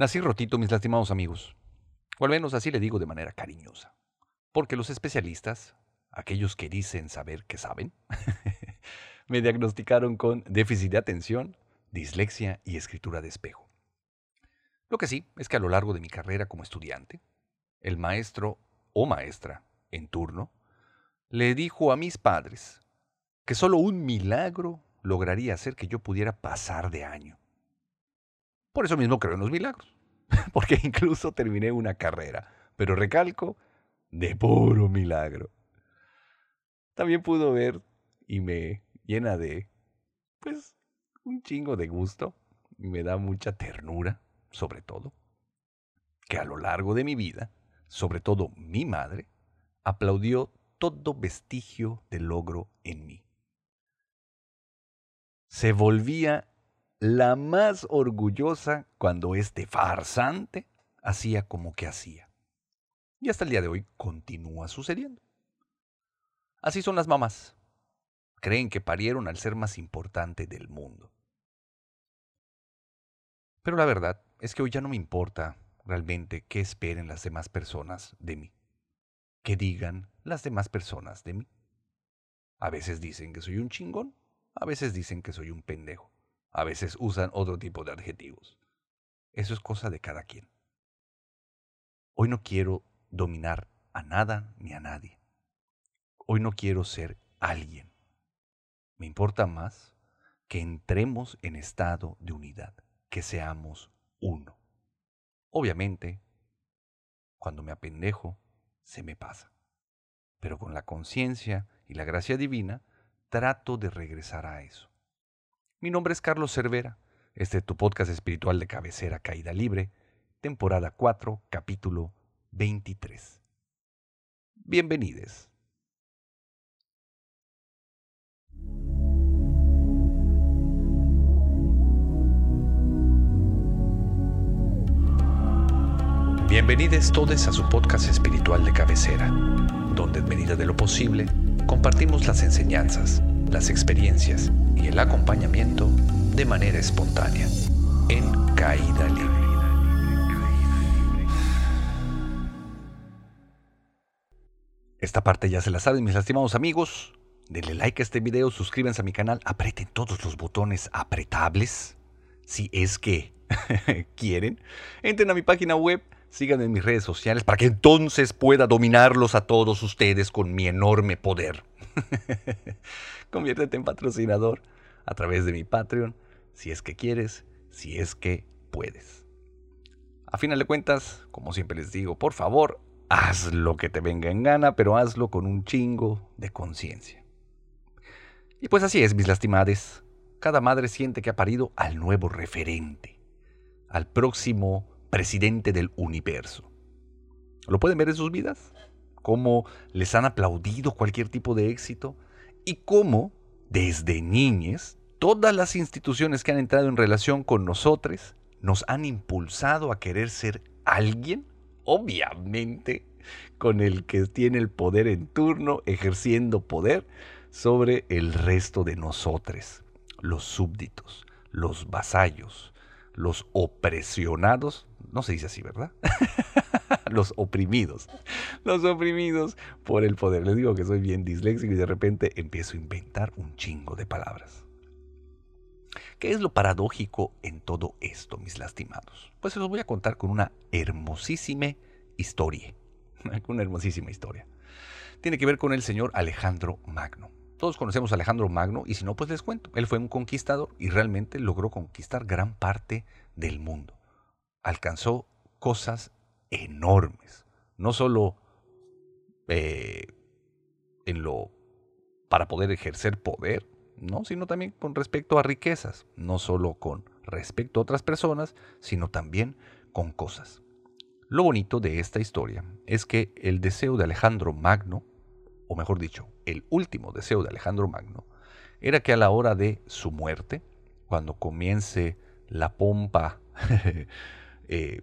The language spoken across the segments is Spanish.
Nací rotito, mis lastimados amigos. O al menos así le digo de manera cariñosa. Porque los especialistas, aquellos que dicen saber que saben, me diagnosticaron con déficit de atención, dislexia y escritura de espejo. Lo que sí es que a lo largo de mi carrera como estudiante, el maestro o maestra en turno le dijo a mis padres que solo un milagro lograría hacer que yo pudiera pasar de año. Por eso mismo creo en los milagros, porque incluso terminé una carrera, pero recalco, de puro milagro. También pudo ver y me llena de, pues, un chingo de gusto y me da mucha ternura, sobre todo, que a lo largo de mi vida, sobre todo mi madre, aplaudió todo vestigio de logro en mí. Se volvía la más orgullosa cuando este farsante hacía como que hacía. Y hasta el día de hoy continúa sucediendo. Así son las mamás. Creen que parieron al ser más importante del mundo. Pero la verdad es que hoy ya no me importa realmente qué esperen las demás personas de mí. ¿Qué digan las demás personas de mí? A veces dicen que soy un chingón, a veces dicen que soy un pendejo. A veces usan otro tipo de adjetivos. Eso es cosa de cada quien. Hoy no quiero dominar a nada ni a nadie. Hoy no quiero ser alguien. Me importa más que entremos en estado de unidad, que seamos uno. Obviamente, cuando me apendejo, se me pasa. Pero con la conciencia y la gracia divina, trato de regresar a eso. Mi nombre es Carlos Cervera. Este es tu podcast espiritual de cabecera Caída Libre, temporada 4, capítulo 23. Bienvenidos. Bienvenidos todos a su podcast espiritual de cabecera, donde en medida de lo posible compartimos las enseñanzas, las experiencias y el acompañamiento de manera espontánea, en caída libre. Esta parte ya se la saben mis lastimados amigos. Denle like a este video, suscríbanse a mi canal, aprieten todos los botones apretables, si es que quieren. Entren a mi página web, síganme en mis redes sociales para que entonces pueda dominarlos a todos ustedes con mi enorme poder. Conviértete en patrocinador a través de mi Patreon, si es que quieres, si es que puedes. A final de cuentas, como siempre les digo, por favor, haz lo que te venga en gana, pero hazlo con un chingo de conciencia. Y pues así es, mis lastimades. Cada madre siente que ha parido al nuevo referente, al próximo presidente del universo. ¿Lo pueden ver en sus vidas? Cómo les han aplaudido cualquier tipo de éxito y cómo desde niñes, todas las instituciones que han entrado en relación con nosotros nos han impulsado a querer ser alguien, obviamente, con el que tiene el poder en turno, ejerciendo poder sobre el resto de nosotros, los súbditos, los vasallos, los opresionados, no se dice así, ¿verdad? los oprimidos, los oprimidos por el poder. Les digo que soy bien disléxico y de repente empiezo a inventar un chingo de palabras. ¿Qué es lo paradójico en todo esto, mis lastimados? Pues se los voy a contar con una hermosísima historia. Una hermosísima historia. Tiene que ver con el señor Alejandro Magno. Todos conocemos a Alejandro Magno y si no, pues les cuento. Él fue un conquistador y realmente logró conquistar gran parte del mundo. Alcanzó cosas enormes. No solo eh, en lo para poder ejercer poder, ¿no? sino también con respecto a riquezas, no solo con respecto a otras personas, sino también con cosas. Lo bonito de esta historia es que el deseo de Alejandro Magno, o mejor dicho, el último deseo de Alejandro Magno, era que a la hora de su muerte, cuando comience la pompa eh,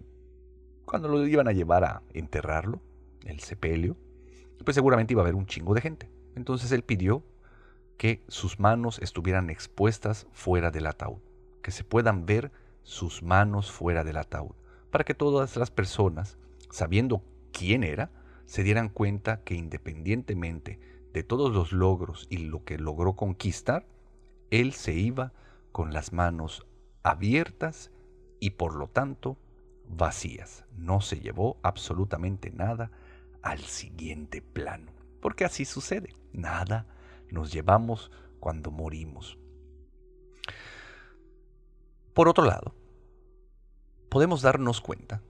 cuando lo iban a llevar a enterrarlo, el sepelio, pues seguramente iba a haber un chingo de gente. Entonces él pidió que sus manos estuvieran expuestas fuera del ataúd, que se puedan ver sus manos fuera del ataúd, para que todas las personas, sabiendo quién era, se dieran cuenta que independientemente de todos los logros y lo que logró conquistar, él se iba con las manos abiertas y por lo tanto vacías. No se llevó absolutamente nada al siguiente plano. Porque así sucede. Nada nos llevamos cuando morimos. Por otro lado, podemos darnos cuenta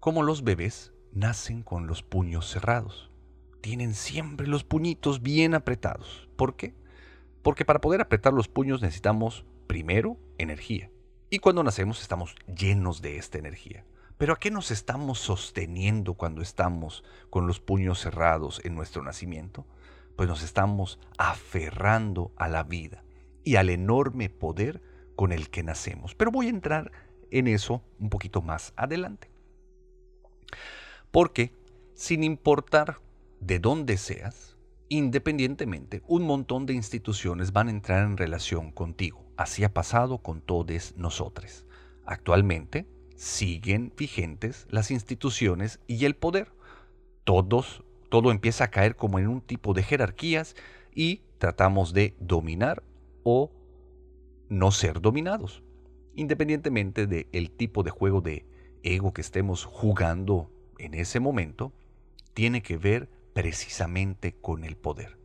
cómo los bebés nacen con los puños cerrados. Tienen siempre los puñitos bien apretados. ¿Por qué? Porque para poder apretar los puños necesitamos primero energía. Y cuando nacemos estamos llenos de esta energía. Pero ¿a qué nos estamos sosteniendo cuando estamos con los puños cerrados en nuestro nacimiento? Pues nos estamos aferrando a la vida y al enorme poder con el que nacemos. Pero voy a entrar en eso un poquito más adelante. Porque sin importar de dónde seas, independientemente, un montón de instituciones van a entrar en relación contigo. Así ha pasado con todos nosotros. Actualmente, siguen vigentes las instituciones y el poder. Todos, todo empieza a caer como en un tipo de jerarquías y tratamos de dominar o no ser dominados, independientemente del tipo de juego de ego que estemos jugando en ese momento, tiene que ver precisamente con el poder.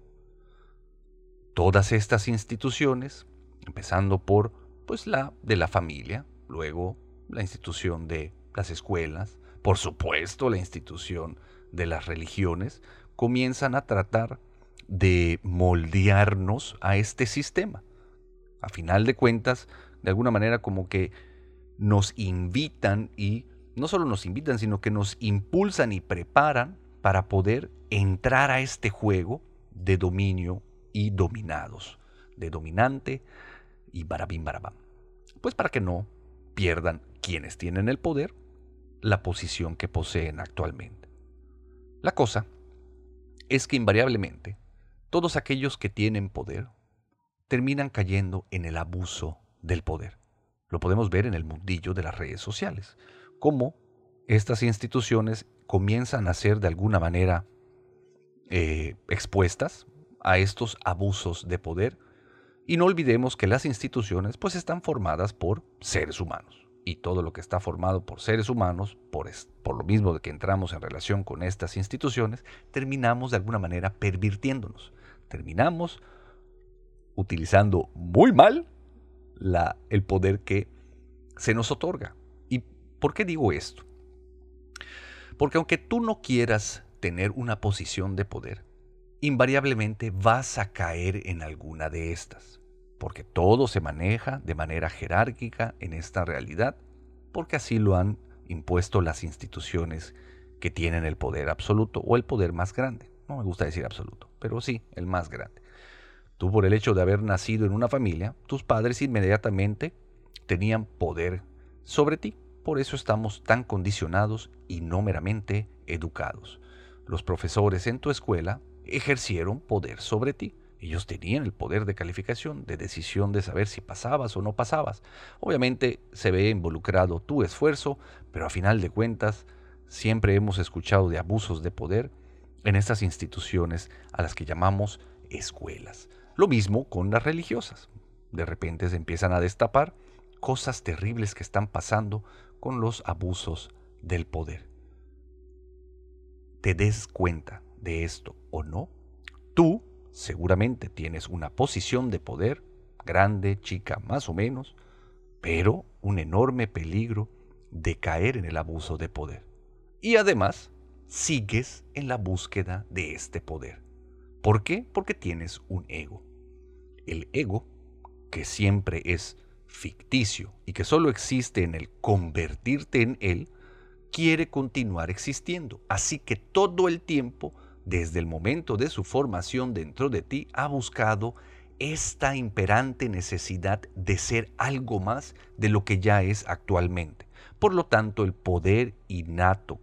Todas estas instituciones, empezando por pues la de la familia, luego la institución de las escuelas, por supuesto la institución de las religiones, comienzan a tratar de moldearnos a este sistema. A final de cuentas, de alguna manera como que nos invitan y no solo nos invitan, sino que nos impulsan y preparan para poder entrar a este juego de dominio y dominados, de dominante y barabim barabam. Pues para que no pierdan quienes tienen el poder la posición que poseen actualmente. La cosa es que invariablemente todos aquellos que tienen poder terminan cayendo en el abuso del poder. Lo podemos ver en el mundillo de las redes sociales, cómo estas instituciones comienzan a ser de alguna manera eh, expuestas a estos abusos de poder y no olvidemos que las instituciones pues están formadas por seres humanos y todo lo que está formado por seres humanos, por, por lo mismo de que entramos en relación con estas instituciones, terminamos de alguna manera pervirtiéndonos. Terminamos utilizando muy mal la, el poder que se nos otorga. ¿Y por qué digo esto? Porque aunque tú no quieras tener una posición de poder, invariablemente vas a caer en alguna de estas porque todo se maneja de manera jerárquica en esta realidad, porque así lo han impuesto las instituciones que tienen el poder absoluto o el poder más grande. No me gusta decir absoluto, pero sí, el más grande. Tú por el hecho de haber nacido en una familia, tus padres inmediatamente tenían poder sobre ti. Por eso estamos tan condicionados y no meramente educados. Los profesores en tu escuela ejercieron poder sobre ti. Ellos tenían el poder de calificación, de decisión de saber si pasabas o no pasabas. Obviamente se ve involucrado tu esfuerzo, pero a final de cuentas siempre hemos escuchado de abusos de poder en estas instituciones a las que llamamos escuelas. Lo mismo con las religiosas. De repente se empiezan a destapar cosas terribles que están pasando con los abusos del poder. ¿Te des cuenta de esto o no? Tú seguramente tienes una posición de poder, grande, chica, más o menos, pero un enorme peligro de caer en el abuso de poder. Y además, sigues en la búsqueda de este poder. ¿Por qué? Porque tienes un ego. El ego, que siempre es ficticio y que solo existe en el convertirte en él, quiere continuar existiendo. Así que todo el tiempo desde el momento de su formación dentro de ti, ha buscado esta imperante necesidad de ser algo más de lo que ya es actualmente. Por lo tanto, el poder innato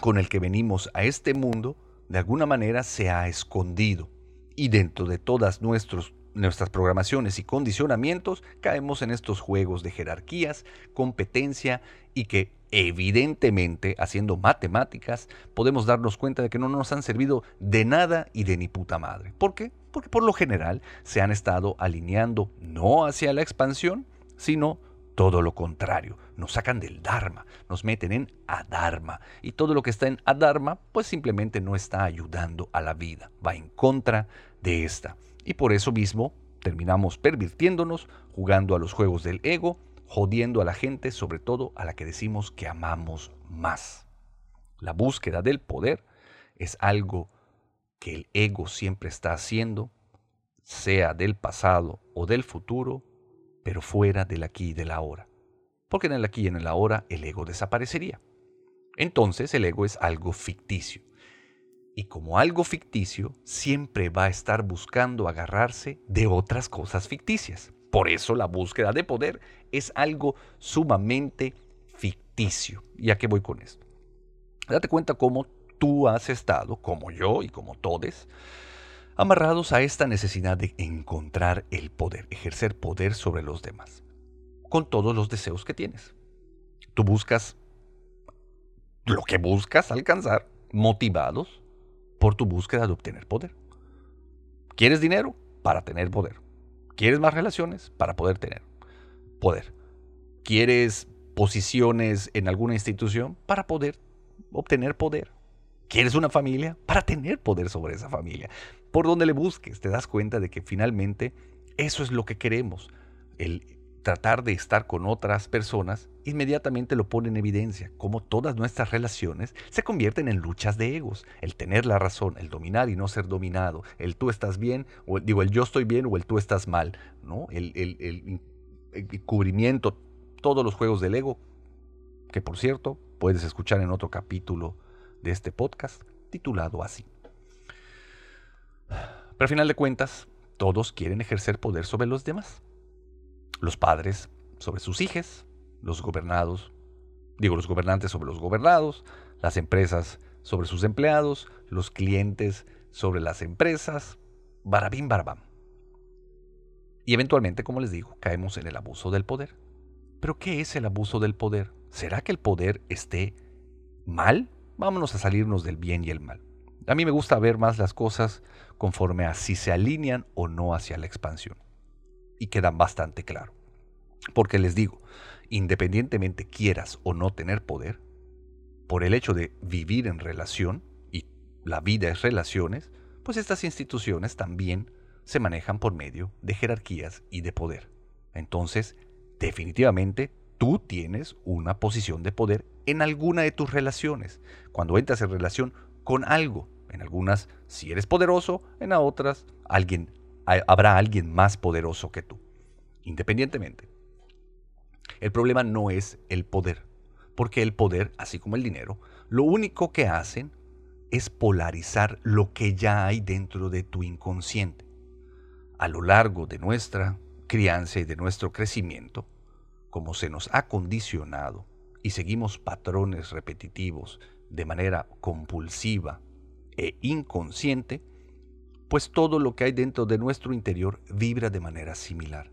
con el que venimos a este mundo, de alguna manera se ha escondido. Y dentro de todas nuestros nuestras programaciones y condicionamientos, caemos en estos juegos de jerarquías, competencia y que evidentemente, haciendo matemáticas, podemos darnos cuenta de que no nos han servido de nada y de ni puta madre. ¿Por qué? Porque por lo general se han estado alineando no hacia la expansión, sino todo lo contrario. Nos sacan del Dharma, nos meten en Adharma. Y todo lo que está en Adharma, pues simplemente no está ayudando a la vida, va en contra de esta. Y por eso mismo terminamos pervirtiéndonos, jugando a los juegos del ego, jodiendo a la gente, sobre todo a la que decimos que amamos más. La búsqueda del poder es algo que el ego siempre está haciendo, sea del pasado o del futuro, pero fuera del aquí y del ahora. Porque en el aquí y en el ahora el ego desaparecería. Entonces el ego es algo ficticio. Y como algo ficticio, siempre va a estar buscando agarrarse de otras cosas ficticias. Por eso la búsqueda de poder es algo sumamente ficticio. ¿Y a qué voy con esto? Date cuenta cómo tú has estado, como yo y como todos, amarrados a esta necesidad de encontrar el poder, ejercer poder sobre los demás, con todos los deseos que tienes. Tú buscas lo que buscas alcanzar, motivados por tu búsqueda de obtener poder. ¿Quieres dinero? Para tener poder. ¿Quieres más relaciones? Para poder tener poder. ¿Quieres posiciones en alguna institución? Para poder obtener poder. ¿Quieres una familia? Para tener poder sobre esa familia. Por donde le busques, te das cuenta de que finalmente eso es lo que queremos. El tratar de estar con otras personas inmediatamente lo pone en evidencia, como todas nuestras relaciones se convierten en luchas de egos, el tener la razón, el dominar y no ser dominado, el tú estás bien, o digo, el yo estoy bien o el tú estás mal, ¿no? El, el, cubrimiento, todos los juegos del ego, que por cierto puedes escuchar en otro capítulo de este podcast titulado así. Pero al final de cuentas, todos quieren ejercer poder sobre los demás los padres sobre sus hijos, los gobernados, digo los gobernantes sobre los gobernados, las empresas sobre sus empleados, los clientes sobre las empresas, barabín barabam. Y eventualmente, como les digo, caemos en el abuso del poder. ¿Pero qué es el abuso del poder? ¿Será que el poder esté mal? Vámonos a salirnos del bien y el mal. A mí me gusta ver más las cosas conforme a si se alinean o no hacia la expansión quedan bastante claro. Porque les digo, independientemente quieras o no tener poder, por el hecho de vivir en relación, y la vida es relaciones, pues estas instituciones también se manejan por medio de jerarquías y de poder. Entonces, definitivamente, tú tienes una posición de poder en alguna de tus relaciones. Cuando entras en relación con algo, en algunas si eres poderoso, en otras alguien habrá alguien más poderoso que tú, independientemente. El problema no es el poder, porque el poder, así como el dinero, lo único que hacen es polarizar lo que ya hay dentro de tu inconsciente. A lo largo de nuestra crianza y de nuestro crecimiento, como se nos ha condicionado y seguimos patrones repetitivos de manera compulsiva e inconsciente, pues todo lo que hay dentro de nuestro interior vibra de manera similar.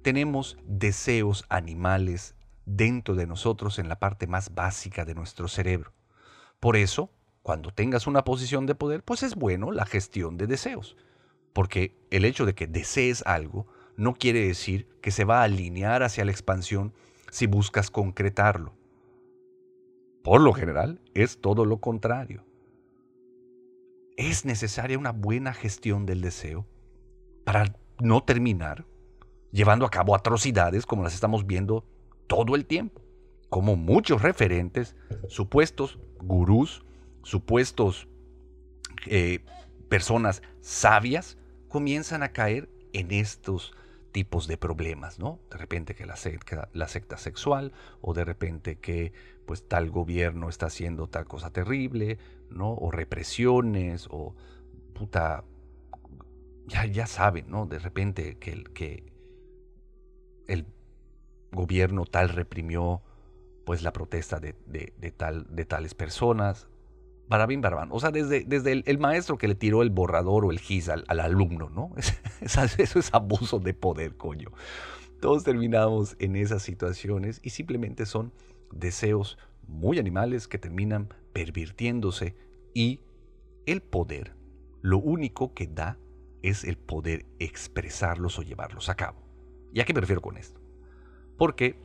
Tenemos deseos animales dentro de nosotros en la parte más básica de nuestro cerebro. Por eso, cuando tengas una posición de poder, pues es bueno la gestión de deseos, porque el hecho de que desees algo no quiere decir que se va a alinear hacia la expansión si buscas concretarlo. Por lo general, es todo lo contrario es necesaria una buena gestión del deseo para no terminar llevando a cabo atrocidades como las estamos viendo todo el tiempo, como muchos referentes, supuestos gurús, supuestos eh, personas sabias, comienzan a caer en estos tipos de problemas, ¿no? De repente que la secta, la secta sexual o de repente que pues tal gobierno está haciendo tal cosa terrible, ¿no? O represiones o puta ya, ya saben, ¿no? De repente que el, gobierno tal reprimió pues la protesta de, de, tal, de tales personas. Barabín Barabán. O sea, desde, desde el, maestro que le tiró el borrador o el GIS al, alumno, ¿no? eso es abuso de poder, coño. Todos terminamos en esas situaciones y simplemente son deseos muy animales que terminan pervirtiéndose y el poder, lo único que da es el poder expresarlos o llevarlos a cabo. ¿Y a qué me refiero con esto? Porque,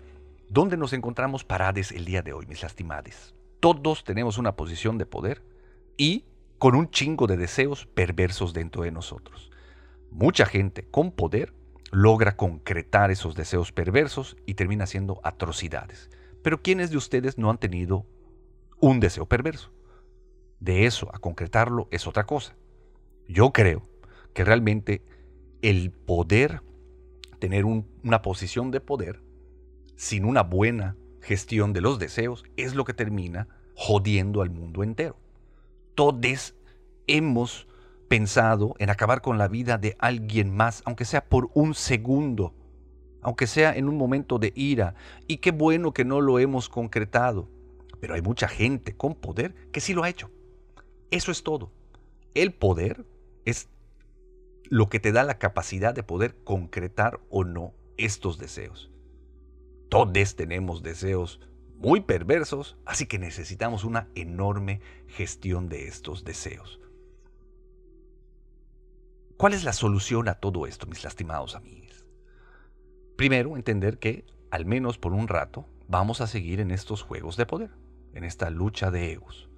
¿dónde nos encontramos parades el día de hoy, mis lastimades? Todos tenemos una posición de poder y con un chingo de deseos perversos dentro de nosotros. Mucha gente con poder logra concretar esos deseos perversos y termina haciendo atrocidades. Pero ¿quiénes de ustedes no han tenido un deseo perverso? De eso a concretarlo es otra cosa. Yo creo que realmente el poder, tener una posición de poder, sin una buena gestión de los deseos, es lo que termina jodiendo al mundo entero. Todos hemos pensado en acabar con la vida de alguien más, aunque sea por un segundo, aunque sea en un momento de ira, y qué bueno que no lo hemos concretado. Pero hay mucha gente con poder que sí lo ha hecho. Eso es todo. El poder es lo que te da la capacidad de poder concretar o no estos deseos. Todos tenemos deseos muy perversos, así que necesitamos una enorme gestión de estos deseos. ¿Cuál es la solución a todo esto, mis lastimados amigos? Primero, entender que, al menos por un rato, vamos a seguir en estos juegos de poder, en esta lucha de egos.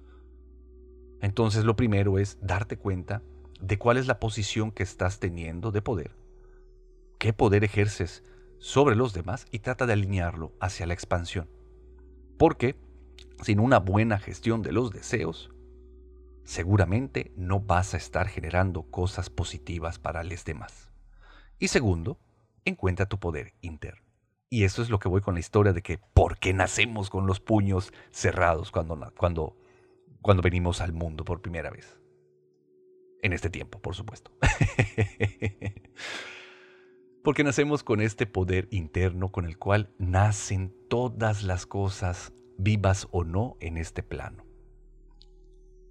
Entonces, lo primero es darte cuenta de cuál es la posición que estás teniendo de poder, qué poder ejerces sobre los demás y trata de alinearlo hacia la expansión. Porque sin una buena gestión de los deseos, seguramente no vas a estar generando cosas positivas para los demás. Y segundo, encuentra tu poder interno. Y eso es lo que voy con la historia de que por qué nacemos con los puños cerrados cuando, cuando, cuando venimos al mundo por primera vez. En este tiempo, por supuesto. Porque nacemos con este poder interno con el cual nacen todas las cosas, vivas o no, en este plano.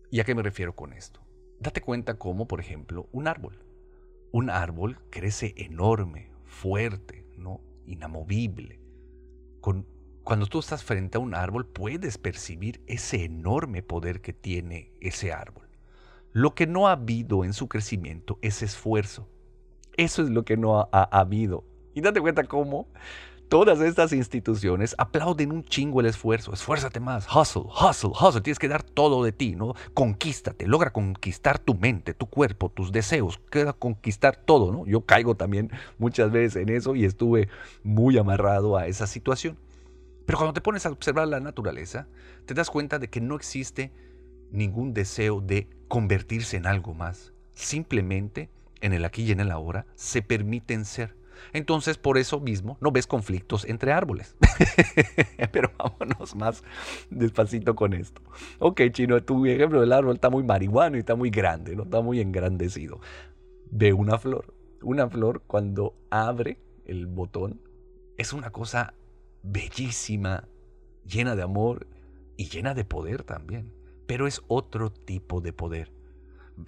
¿Y a qué me refiero con esto? Date cuenta cómo, por ejemplo, un árbol. Un árbol crece enorme, fuerte, inamovible. Con, cuando tú estás frente a un árbol puedes percibir ese enorme poder que tiene ese árbol. Lo que no ha habido en su crecimiento es esfuerzo. Eso es lo que no ha, habido. Y date cuenta cómo todas estas instituciones aplauden un chingo el esfuerzo. Esfuérzate más. Hustle, hustle, hustle. Tienes que dar todo de ti, ¿no? Conquístate. Logra conquistar tu mente, tu cuerpo, tus deseos. Queda conquistar todo, ¿no? Yo caigo también muchas veces en eso y estuve muy amarrado a esa situación. Pero cuando te pones a observar la naturaleza, te das cuenta de que no existe ningún deseo de convertirse en algo más. Simplemente, en el aquí y en el ahora, se permiten ser. Entonces, por eso mismo, no ves conflictos entre árboles. Pero vámonos más despacito con esto. Ok, chino, tu ejemplo del árbol está muy marihuano y está muy grande, ¿no? Está muy engrandecido. Ve una flor. Una flor cuando abre el botón es una cosa bellísima, llena de amor y llena de poder también pero es otro tipo de poder.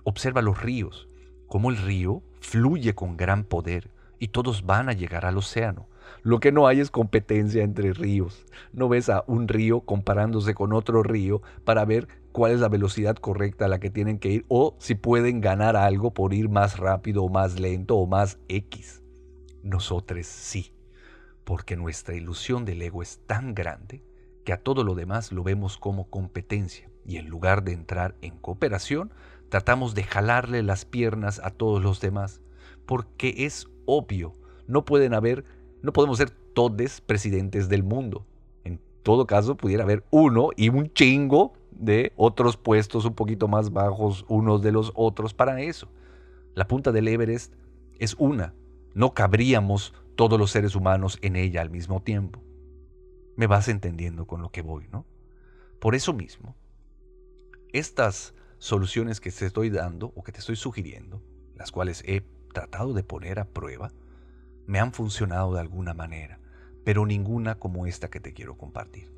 Observa los ríos, cómo el río fluye con gran poder y todos van a llegar al océano. Lo que no hay es competencia entre ríos. No ves a un río comparándose con otro río para ver cuál es la velocidad correcta a la que tienen que ir o si pueden ganar algo por ir más rápido o más lento o más X. Nosotros sí, porque nuestra ilusión del ego es tan grande que a todo lo demás lo vemos como competencia y en lugar de entrar en cooperación, tratamos de jalarle las piernas a todos los demás, porque es obvio, no pueden haber, no podemos ser todos presidentes del mundo. En todo caso, pudiera haber uno y un chingo de otros puestos un poquito más bajos unos de los otros para eso. La punta del Everest es una, no cabríamos todos los seres humanos en ella al mismo tiempo. Me vas entendiendo con lo que voy, ¿no? Por eso mismo, estas soluciones que te estoy dando o que te estoy sugiriendo, las cuales he tratado de poner a prueba, me han funcionado de alguna manera, pero ninguna como esta que te quiero compartir.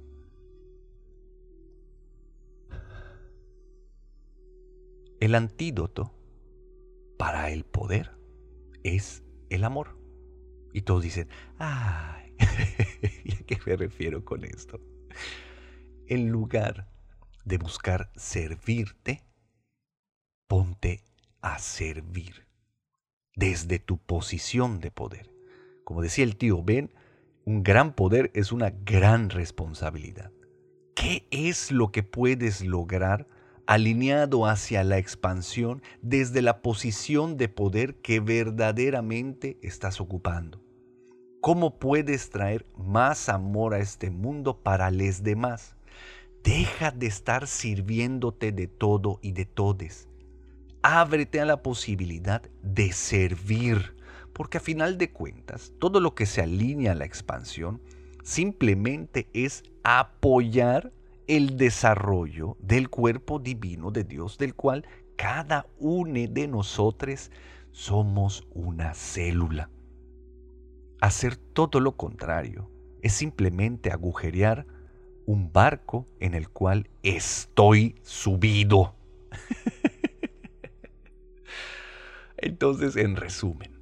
El antídoto para el poder es el amor. Y todos dicen, ay, ¿y a qué me refiero con esto? En lugar de buscar servirte, ponte a servir desde tu posición de poder. Como decía el tío Ben, un gran poder es una gran responsabilidad. ¿Qué es lo que puedes lograr alineado hacia la expansión desde la posición de poder que verdaderamente estás ocupando? ¿Cómo puedes traer más amor a este mundo para los demás? Deja de estar sirviéndote de todo y de todes. Ábrete a la posibilidad de servir porque a final de cuentas, todo lo que se alinea a la expansión simplemente es apoyar el desarrollo del cuerpo divino de Dios, del cual cada uno de nosotros somos una célula. Hacer todo lo contrario es simplemente agujerear un barco en el cual estoy subido. Entonces, en resumen,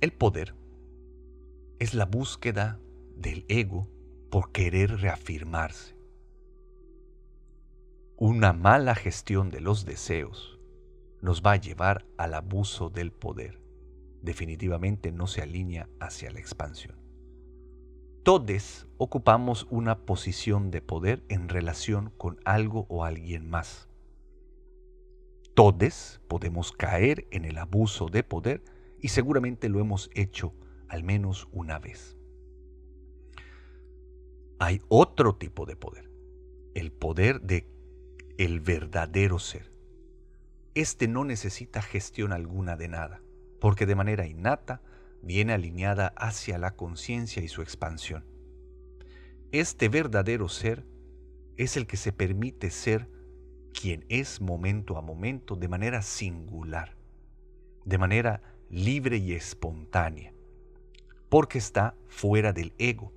el poder es la búsqueda del ego por querer reafirmarse. Una mala gestión de los deseos nos va a llevar al abuso del poder. Definitivamente no se alinea hacia la expansión. Todos ocupamos una posición de poder en relación con algo o alguien más. Todos podemos caer en el abuso de poder y seguramente lo hemos hecho al menos una vez. Hay otro tipo de poder, el poder de el verdadero ser. Este no necesita gestión alguna de nada, porque de manera innata viene alineada hacia la conciencia y su expansión. Este verdadero ser es el que se permite ser quien es momento a momento de manera singular, de manera libre y espontánea, porque está fuera del ego,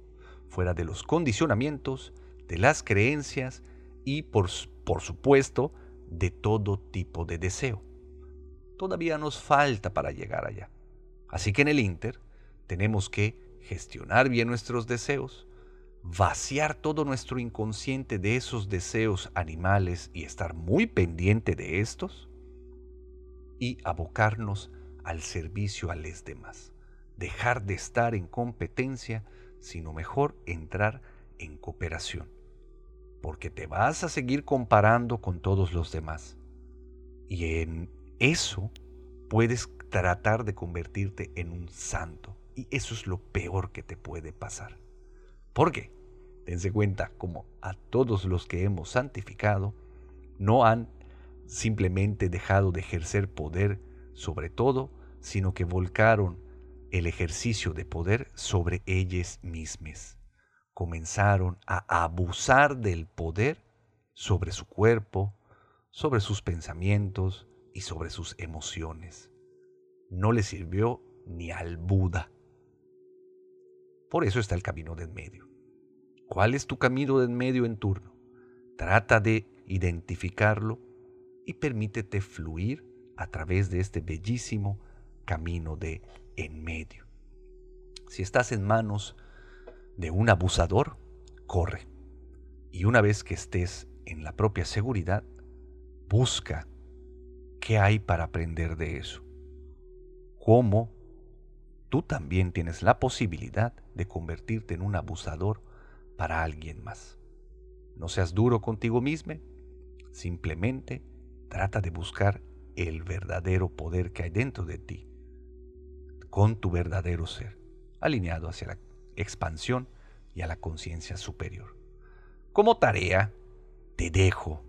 fuera de los condicionamientos, de las creencias y por, por supuesto de todo tipo de deseo. Todavía nos falta para llegar allá. Así que en el Inter tenemos que gestionar bien nuestros deseos, vaciar todo nuestro inconsciente de esos deseos animales y estar muy pendiente de estos y abocarnos al servicio a los demás. Dejar de estar en competencia, sino mejor entrar en cooperación. Porque te vas a seguir comparando con todos los demás. Y en eso puedes tratar de convertirte en un santo. Y eso es lo peor que te puede pasar. ¿Por qué? Dense cuenta como a todos los que hemos santificado no han simplemente dejado de ejercer poder sobre todo sino que volcaron el ejercicio de poder sobre ellas mismas. Comenzaron a abusar del poder sobre su cuerpo, sobre sus pensamientos y sobre sus emociones. No le sirvió ni al Buda. Por eso está el camino de en medio. ¿Cuál es tu camino de en medio en turno? Trata de identificarlo y permítete fluir a través de este bellísimo camino de en medio. Si estás en manos de un abusador, corre. Y una vez que estés en la propia seguridad, busca qué hay para aprender de eso. Cómo tú también tienes la posibilidad de convertirte en un abusador para alguien más. No seas duro contigo mismo, simplemente trata de buscar el verdadero poder que hay dentro de ti con tu verdadero ser, alineado hacia la expansión y a la conciencia superior. Como tarea, te dejo.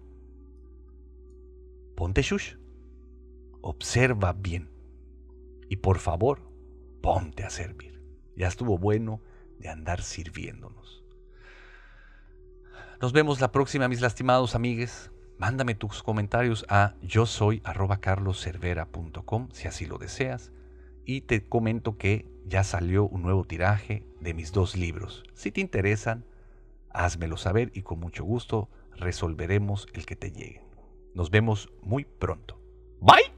Ponte shush, observa bien y por favor, ponte a servir. Ya estuvo bueno de andar sirviéndonos. Nos vemos la próxima, mis lastimados amigues. Mándame tus comentarios a yo soy si así lo deseas y te comento que ya salió un nuevo tiraje de mis dos libros. Si te interesan, házmelo saber y con mucho gusto resolveremos el que te llegue. Nos vemos muy pronto. Bye.